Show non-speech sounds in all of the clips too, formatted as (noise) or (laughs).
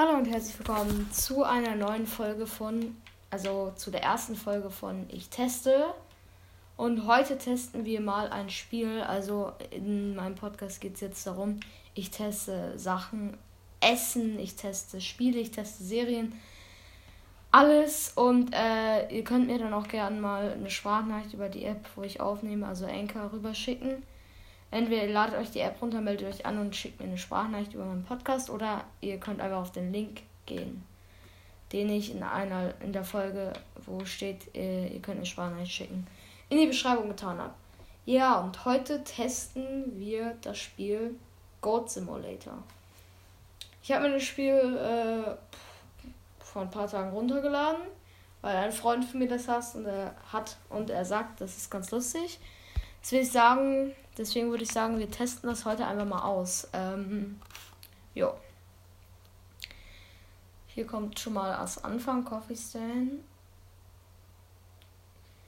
Hallo und herzlich willkommen zu einer neuen Folge von, also zu der ersten Folge von Ich teste. Und heute testen wir mal ein Spiel. Also in meinem Podcast geht es jetzt darum, ich teste Sachen, Essen, ich teste Spiele, ich teste Serien, alles. Und äh, ihr könnt mir dann auch gerne mal eine Sprachnachricht über die App, wo ich aufnehme, also Anchor, rüberschicken. Entweder ihr ladet euch die App runter, meldet euch an und schickt mir eine Sprachnachricht über meinen Podcast oder ihr könnt einfach auf den Link gehen, den ich in einer in der Folge, wo steht, ihr, ihr könnt eine Sprachnachricht schicken, in die Beschreibung getan habe. Ja, und heute testen wir das Spiel Goat Simulator. Ich habe mir das Spiel äh, vor ein paar Tagen runtergeladen, weil ein Freund von mir das hat und er hat und er sagt, das ist ganz lustig. Jetzt will ich sagen, deswegen würde ich sagen, wir testen das heute einfach mal aus. Ähm, jo. Hier kommt schon mal als Anfang Coffee Stand.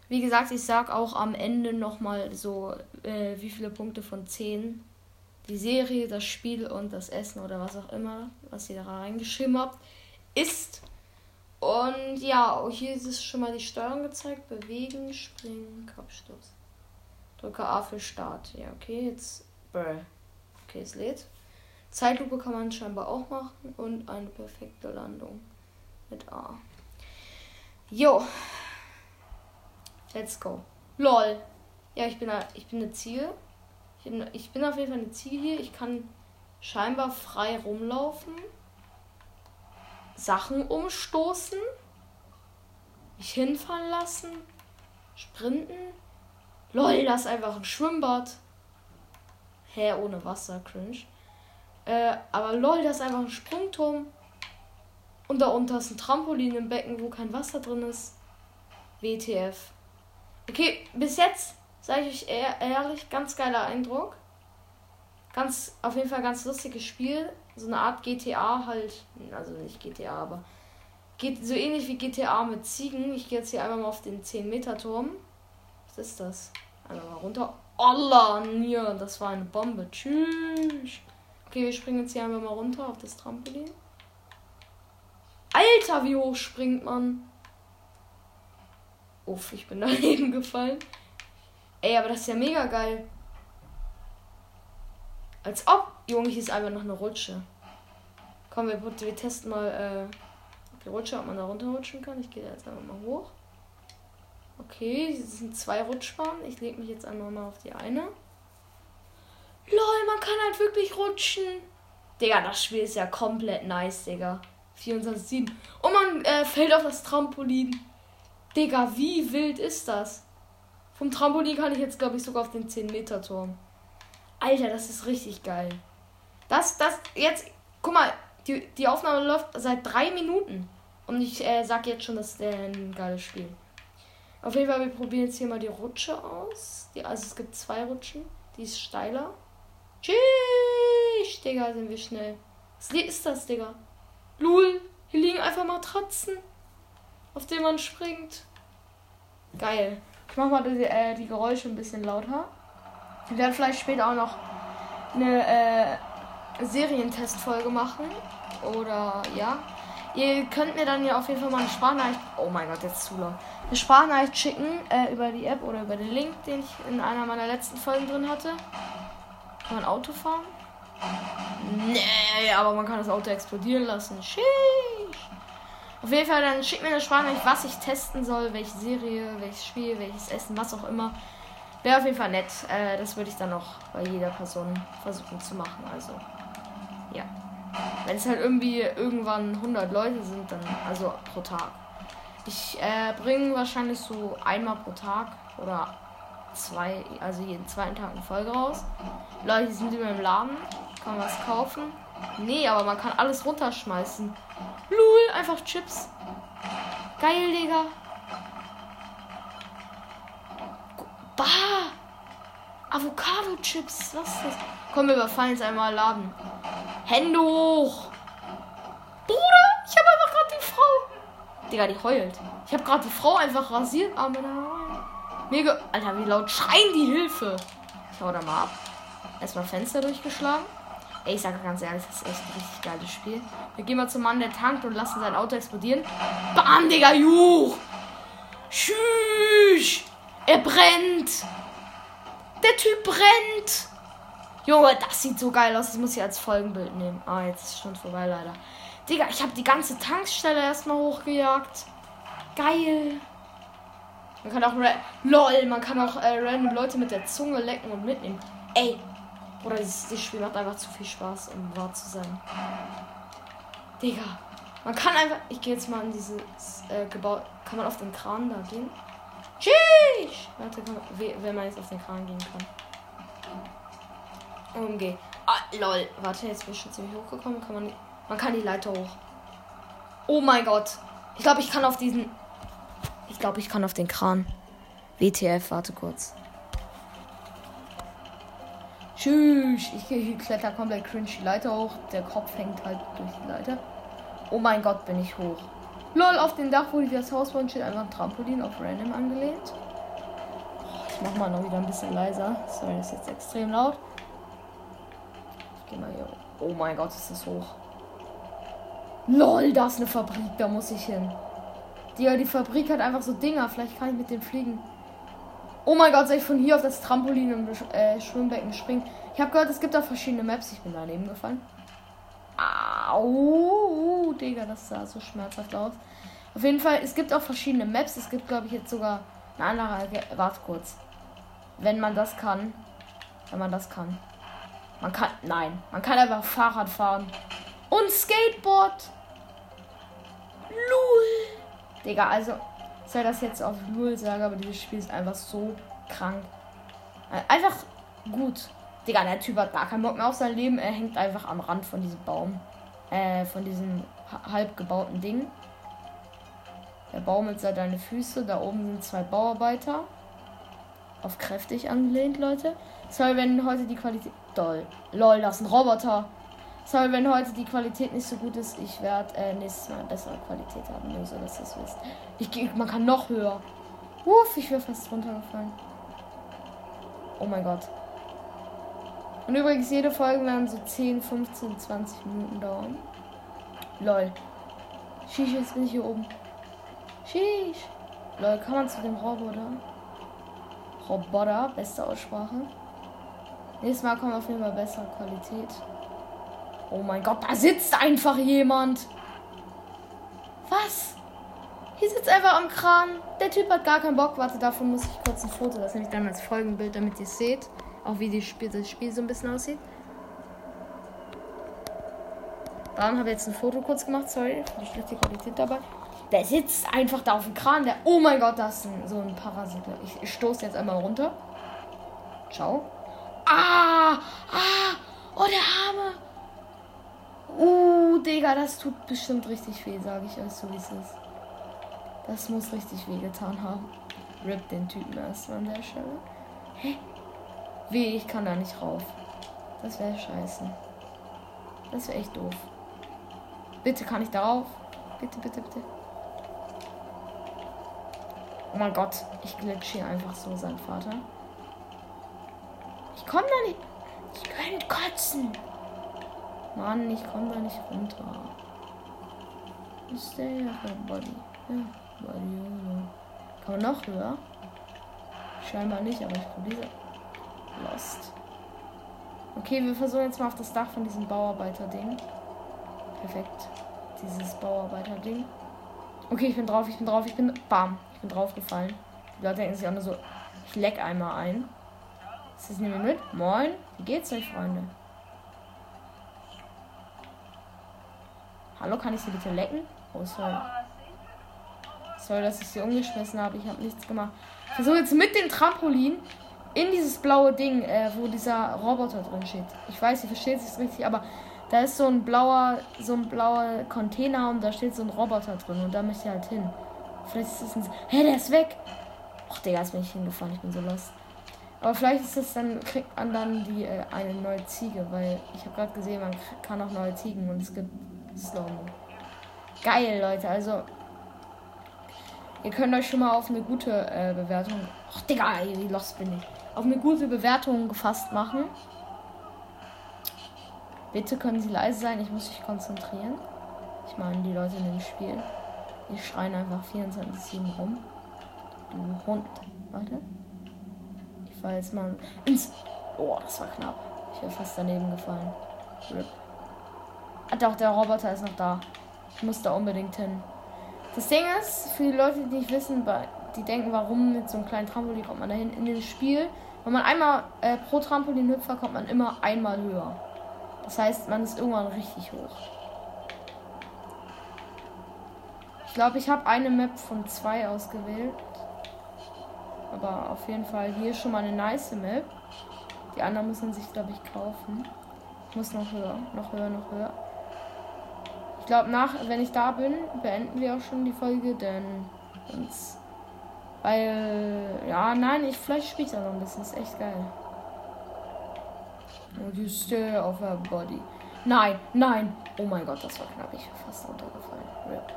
Wie gesagt, ich sag auch am Ende nochmal so, äh, wie viele Punkte von 10 die Serie, das Spiel und das Essen oder was auch immer, was ihr da reingeschrieben habt, ist. Und ja, hier ist es schon mal die Steuerung gezeigt. Bewegen, springen, Kopfstoß. Drücke A für Start. Ja, okay, jetzt. Brr. Okay, es lädt. Zeitlupe kann man scheinbar auch machen und eine perfekte Landung mit A. Jo. Let's go. LOL. Ja, ich bin, ich bin eine Ziel. Ich bin, ich bin auf jeden Fall eine Ziel hier. Ich kann scheinbar frei rumlaufen. Sachen umstoßen. Mich hinfallen lassen. Sprinten. Lol, das ist einfach ein Schwimmbad. Hä, ohne Wasser, cringe. Äh, aber lol, das ist einfach ein Sprungturm. Und da unten ist ein Trampolin im Becken, wo kein Wasser drin ist. WTF. Okay, bis jetzt, sage ich euch ehrlich, ganz geiler Eindruck. Ganz, auf jeden Fall ganz lustiges Spiel. So eine Art GTA halt. Also nicht GTA, aber geht so ähnlich wie GTA mit Ziegen. Ich gehe jetzt hier einmal mal auf den 10-Meter-Turm. Was ist das? Einmal mal runter. Allah, ja, das war eine Bombe. Tschüss. Okay, wir springen jetzt hier einmal mal runter auf das Trampolin. Alter, wie hoch springt man? Uff, ich bin (laughs) daneben gefallen. Ey, aber das ist ja mega geil. Als ob. Junge, hier ist einfach noch eine Rutsche. Komm, wir, wir testen mal äh, die Rutsche, ob man da runterrutschen kann. Ich gehe jetzt einfach mal hoch. Okay, das sind zwei Rutschbahnen. Ich lege mich jetzt einmal mal auf die eine. Lol, man kann halt wirklich rutschen. Digga, das Spiel ist ja komplett nice, Digga. 24-7. Und man äh, fällt auf das Trampolin. Digga, wie wild ist das? Vom Trampolin kann ich jetzt, glaube ich, sogar auf den 10-Meter-Turm. Alter, das ist richtig geil. Das, das, jetzt, guck mal, die, die Aufnahme läuft seit drei Minuten. Und ich äh, sag jetzt schon, das ist ein geiles Spiel. Auf jeden Fall, wir probieren jetzt hier mal die Rutsche aus. Die, also es gibt zwei Rutschen. Die ist steiler. Tschüss, Digga, sind wir schnell. Was ist das, Digga? Lul, hier liegen einfach Matratzen, auf denen man springt. Geil. Ich mach mal die, äh, die Geräusche ein bisschen lauter. Wir werden vielleicht später auch noch eine äh, Serientestfolge machen. Oder ja. Ihr könnt mir dann ja auf jeden Fall mal eine Sprachnachricht. Oh mein Gott, jetzt zu laut. Eine Sprachnachricht schicken äh, über die App oder über den Link, den ich in einer meiner letzten Folgen drin hatte. Kann man Auto fahren? Nee, aber man kann das Auto explodieren lassen. Sheesh. Auf jeden Fall, dann schickt mir eine Sprachnachricht, was ich testen soll, welche Serie, welches Spiel, welches Essen, was auch immer. Wäre auf jeden Fall nett. Äh, das würde ich dann noch bei jeder Person versuchen zu machen. Also, ja. Wenn es halt irgendwie irgendwann 100 Leute sind, dann, also pro Tag. Ich äh, bringe wahrscheinlich so einmal pro Tag oder zwei, also jeden zweiten Tag eine Folge raus. Leute sind immer im Laden, kann man was kaufen. Nee, aber man kann alles runterschmeißen. Lul, einfach Chips. Geil, Digga. Bah! Avocado-Chips, was ist das? Komm, wir überfallen jetzt einmal Laden. Hände hoch! Bruder, ich habe einfach gerade die Frau. Digga, die heult. Ich habe gerade die Frau einfach rasiert. Aber Mega. Alter, wie laut schreien die Hilfe. Ich hau da mal ab. Erstmal Fenster durchgeschlagen. Ey, ich sage ganz ehrlich, das ist echt ein richtig geiles Spiel. Wir gehen mal zum Mann, der tankt und lassen sein Auto explodieren. Bam, Digga, Juch! Tschüss! Er brennt! Der Typ brennt! Junge, das sieht so geil aus. Das muss ich als Folgenbild nehmen. Ah, jetzt ist schon vorbei, leider. Digga, ich habe die ganze Tankstelle erstmal hochgejagt. Geil. Man kann auch. LOL, man kann auch äh, random Leute mit der Zunge lecken und mitnehmen. Ey. Oder dieses, dieses Spiel macht einfach zu viel Spaß, um wahr zu sein. Digga. Man kann einfach. Ich gehe jetzt mal in dieses äh, Gebäude. Kann man auf den Kran da gehen? Tschüss! Warte, kann man, wenn man jetzt auf den Kran gehen kann. Umgeh. Ah, lol. Warte, jetzt bin ich schon ziemlich hochgekommen. Kann man. Man kann die Leiter hoch. Oh mein Gott. Ich glaube, ich kann auf diesen. Ich glaube, ich kann auf den Kran. WTF, warte kurz. Tschüss. Ich, ich kletter komplett cringe die Leiter hoch. Der Kopf hängt halt durch die Leiter. Oh mein Gott, bin ich hoch. Lol, auf dem Dach, wo das Haus wohnt, steht einfach ein Trampolin auf Random angelehnt. Ich mach mal noch wieder ein bisschen leiser. Sorry, das ist jetzt extrem laut. Ich geh mal hier. Oh mein Gott, ist das hoch. Lol, da ist eine Fabrik, da muss ich hin. Die, die Fabrik hat einfach so Dinger. Vielleicht kann ich mit dem fliegen. Oh mein Gott, soll ich von hier auf das Trampolin im äh, Schwimmbecken springen? Ich habe gehört, es gibt auch verschiedene Maps. Ich bin daneben gefallen. Au, Digga, das sah so schmerzhaft aus. Auf jeden Fall, es gibt auch verschiedene Maps. Es gibt, glaube ich, jetzt sogar eine andere. Warte kurz. Wenn man das kann. Wenn man das kann. Man kann. Nein. Man kann einfach Fahrrad fahren. Und Skateboard. Lul. Digga, also. Sei das jetzt auf Lul sage, aber dieses Spiel ist einfach so krank. Einfach gut. Digga, der Typ hat gar keinen Bock mehr auf sein Leben. Er hängt einfach am Rand von diesem Baum. Äh, von diesem halb gebauten Ding. Der Baum mit seine Füße. Da oben sind zwei Bauarbeiter. Auf kräftig angelehnt, Leute. Sorry, wenn heute die Qualität. Doll. Lol, das ist ein Roboter. Sorry, wenn heute die Qualität nicht so gut ist. Ich werde äh, nächstes Mal bessere Qualität haben, nur so dass ihr es wisst. Ich, man kann noch höher. Uff, ich wäre fast runtergefallen. Oh mein Gott. Und übrigens, jede Folge werden so 10, 15, 20 Minuten dauern. Lol. Shish, jetzt bin ich hier oben. Shish. Lol, kann man zu dem Roboter? Roboter, beste Aussprache. Nächstes Mal kommen wir auf jeden Fall bessere Qualität. Oh mein Gott, da sitzt einfach jemand. Was? Hier sitzt einfach am Kran. Der Typ hat gar keinen Bock. Warte, davon muss ich kurz ein Foto. Das nehme ich dann als Folgenbild, damit ihr seht. Auch wie die Spiel, das Spiel so ein bisschen aussieht. Dann habe ich jetzt ein Foto kurz gemacht. Sorry die schlechte Qualität dabei. Der sitzt einfach da auf dem Kran. Der. Oh mein Gott, das ist ein, so ein Parasit. Ich, ich stoße jetzt einmal runter. Ciao. Ah! Ah! Oh, der Arme! Uh, Digga, das tut bestimmt richtig weh, sage ich euch so, wie es ist. Das muss richtig weh getan haben. Rip den Typen erstmal an der Stelle. Hä? Weh, ich kann da nicht rauf. Das wäre scheiße. Das wäre echt doof. Bitte kann ich darauf? Bitte, bitte, bitte. Oh mein Gott, ich glitsch hier einfach so, sein Vater. Ich komme da nicht. Ich könnte kotzen. Mann, ich komme da nicht runter. Stay auf Body. Ja, Body. Kann man noch höher? Scheinbar nicht, aber ich probiere. Lost. Okay, wir versuchen jetzt mal auf das Dach von diesem Bauarbeiter-Ding. Perfekt. Dieses Bauarbeiter-Ding. Okay, ich bin drauf, ich bin drauf, ich bin. Bam. Ich bin draufgefallen. Die Leute denken sich auch nur so, ich leck einmal ein. Das nehmen wir mit. Moin. Wie geht's euch, Freunde? Hallo, kann ich sie bitte lecken? Oh, sorry. Sorry, dass ich sie umgeschmissen habe. Ich habe nichts gemacht. Ich versuche jetzt mit dem Trampolin in dieses blaue Ding, äh, wo dieser Roboter drin steht. Ich weiß, ihr versteht es richtig, aber da ist so ein blauer, so ein blauer Container und da steht so ein Roboter drin und da möchte ich halt hin. Vielleicht ist es ein. Hä, der ist weg! Ach, Digga, jetzt bin ich hingefallen, ich bin so lost. Aber vielleicht ist es dann, kriegt man dann die äh, eine neue Ziege, weil ich habe gerade gesehen, man kann auch neue Ziegen und es gibt Slow-Mo. Geil, Leute, also ihr könnt euch schon mal auf eine gute äh, Bewertung. Ach, Digga, wie lost bin ich auf eine gute Bewertung gefasst machen. Bitte können Sie leise sein, ich muss mich konzentrieren. Ich meine, die Leute in dem Spiel, die schreien einfach 24-7 rum. Du Hund. Warte. Ich fall jetzt mal ins. Oh, das war knapp. Ich wäre fast daneben gefallen. Rip. Ah, doch, der Roboter ist noch da. Ich muss da unbedingt hin. Das Ding ist, für die Leute, die nicht wissen, die denken, warum mit so einem kleinen Trampolin kommt man dahin. In dem Spiel, wenn man einmal äh, pro Trampolin hüpft, kommt man immer einmal höher. Das heißt, man ist irgendwann richtig hoch. Ich glaube, ich habe eine Map von zwei ausgewählt. Aber auf jeden Fall hier schon mal eine nice Map. Die anderen müssen sich, glaube ich, kaufen. Ich muss noch höher, noch höher, noch höher. Ich glaube, nach, wenn ich da bin, beenden wir auch schon die Folge, denn uns. Weil, ja, nein, ich vielleicht spiele da noch ein bisschen. Ist echt geil. Und you stare of her body. Nein, nein. Oh mein Gott, das war knapp. Ich bin fast runtergefallen. Rip.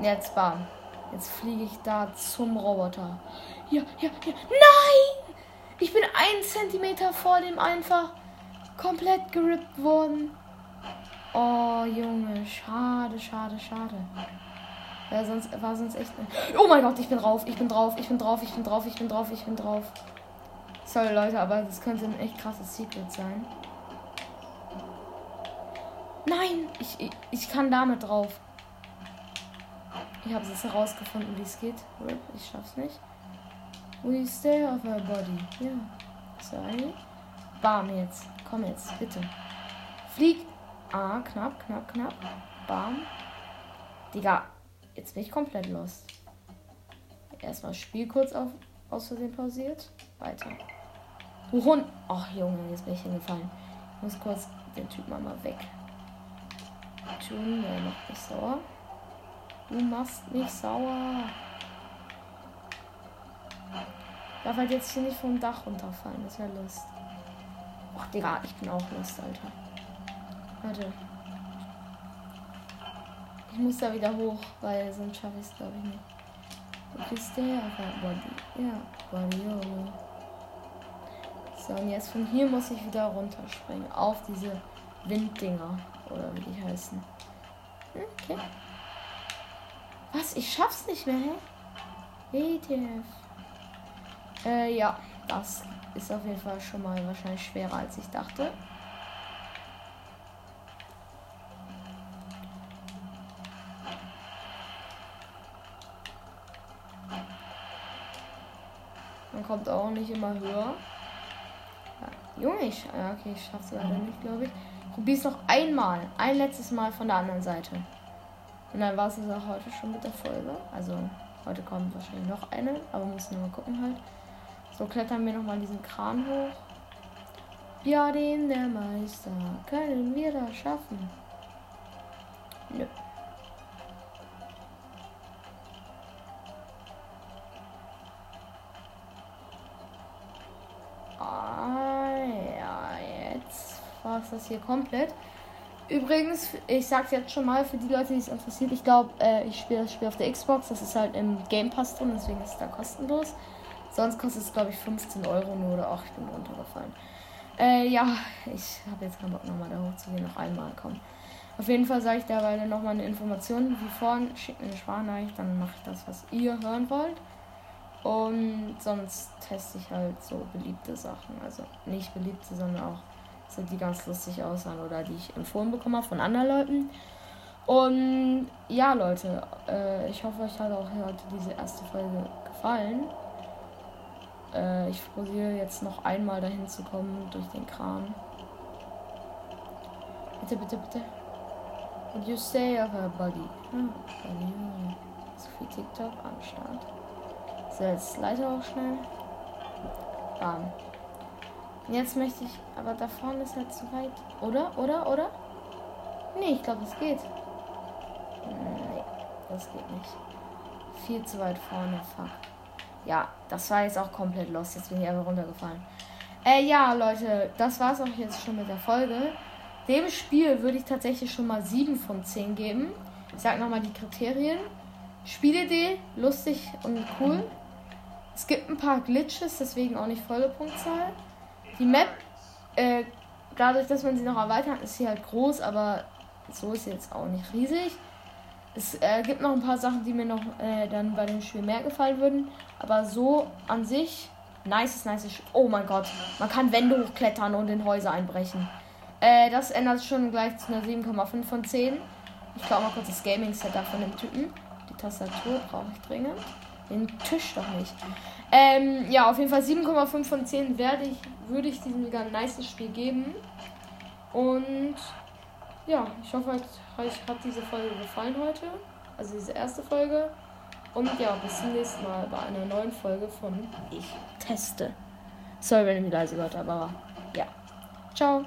Jetzt bam. Jetzt fliege ich da zum Roboter. Ja, ja, ja. Nein! Ich bin ein Zentimeter vor dem einfach komplett gerippt worden. Oh, Junge. Schade, schade, schade. Ja, sonst war sonst echt. Oh mein Gott, ich bin drauf, ich bin drauf, ich bin drauf, ich bin drauf, ich bin drauf, ich bin drauf. Sorry Leute, aber das könnte ein echt krasses Secret sein. Nein, ich, ich, ich kann damit drauf. Ich habe es herausgefunden, wie es geht. Ich schaff's nicht. We stay of our body. Ja. Sorry. Bam jetzt. Komm jetzt, bitte. Flieg. Ah, knapp, knapp, knapp. Bam. Digga, jetzt bin ich komplett lost. Erstmal Spiel kurz auf, aus Versehen pausiert. Weiter. Hund. Ach, Junge, jetzt bin ich hingefallen. Ich muss kurz den Typ mal, mal weg. Tun, der macht mich sauer. Du machst mich sauer. Darf halt jetzt hier nicht vom Dach runterfallen. Das wäre Lust. Ach, Digga, ich bin auch Lust, Alter. Warte. Ich muss da wieder hoch, weil sonst schaffe ich es, glaube ich, nicht. Wo bist der? Body. Ja, Body. So, und jetzt von hier muss ich wieder runterspringen. Auf diese Winddinger. Oder wie die heißen. Okay. Was? Ich schaff's nicht mehr, hä? ETF. Äh, ja. Das ist auf jeden Fall schon mal wahrscheinlich schwerer, als ich dachte. Man kommt auch nicht immer höher. Ja, Junge, ich, ja, okay, ich schaff's leider nicht, glaube ich. Probier's noch einmal. Ein letztes Mal von der anderen Seite. Und dann war es auch heute schon mit der Folge. Also heute kommt wahrscheinlich noch eine, aber müssen wir mal gucken halt. So klettern wir nochmal diesen Kran hoch. Ja, den der Meister. Können wir das schaffen? Nö. Es das hier komplett. Übrigens, ich sag's jetzt schon mal für die Leute, die es interessiert. Ich glaube, äh, ich spiele das Spiel auf der Xbox. Das ist halt im Game Pass drin, deswegen ist es da kostenlos. Sonst kostet es, glaube ich, 15 Euro nur oder ach, ich bin runtergefallen. Äh, ja, ich habe jetzt keinen Bock nochmal da hochzugehen, noch einmal kommen. Auf jeden Fall sage ich derweil nochmal eine Information. Wie vorhin, schickt mir eine Sprachnachricht, dann mache ich das, was ihr hören wollt. Und sonst teste ich halt so beliebte Sachen. Also nicht beliebte, sondern auch die ganz lustig aussahen oder die ich empfohlen bekommen habe von anderen Leuten. Und ja, Leute, äh, ich hoffe, euch hat auch heute diese erste Folge gefallen. Äh, ich probiere jetzt noch einmal dahin zu kommen durch den Kran. Bitte, bitte, bitte. Would you say of her body? Hm. So viel TikTok am Start. So, jetzt leite auch schnell. Bam. Jetzt möchte ich, aber da vorne ist halt zu weit. Oder? Oder? Oder? Nee, ich glaube, es geht. Nee, das geht nicht. Viel zu weit vorne, fuck. Ja, das war jetzt auch komplett los. Jetzt bin ich einfach runtergefallen. Äh, ja, Leute, das war's auch jetzt schon mit der Folge. Dem Spiel würde ich tatsächlich schon mal 7 von 10 geben. Ich sag nochmal die Kriterien. Spielidee, lustig und cool. Es gibt ein paar Glitches, deswegen auch nicht volle Punktzahl. Die Map, äh, dadurch, dass man sie noch erweitert, ist sie halt groß, aber so ist sie jetzt auch nicht riesig. Es äh, gibt noch ein paar Sachen, die mir noch äh, dann bei dem Spiel mehr gefallen würden. Aber so an sich, nice, nice. Oh mein Gott, man kann Wände hochklettern und in Häuser einbrechen. Äh, das ändert schon gleich zu einer 7,5 von 10. Ich glaube mal kurz das Gaming-Setup von dem Typen. Die Tastatur brauche ich dringend. Den Tisch doch nicht. Ähm, ja, auf jeden Fall 7,5 von 10 werde ich, würde ich diesem ganz nice Spiel geben. Und ja, ich hoffe, euch hat diese Folge gefallen heute. Also diese erste Folge. Und ja, bis zum nächsten Mal bei einer neuen Folge von Ich teste. Sorry, wenn ihr mich leise gehört habt, aber ja. Ciao.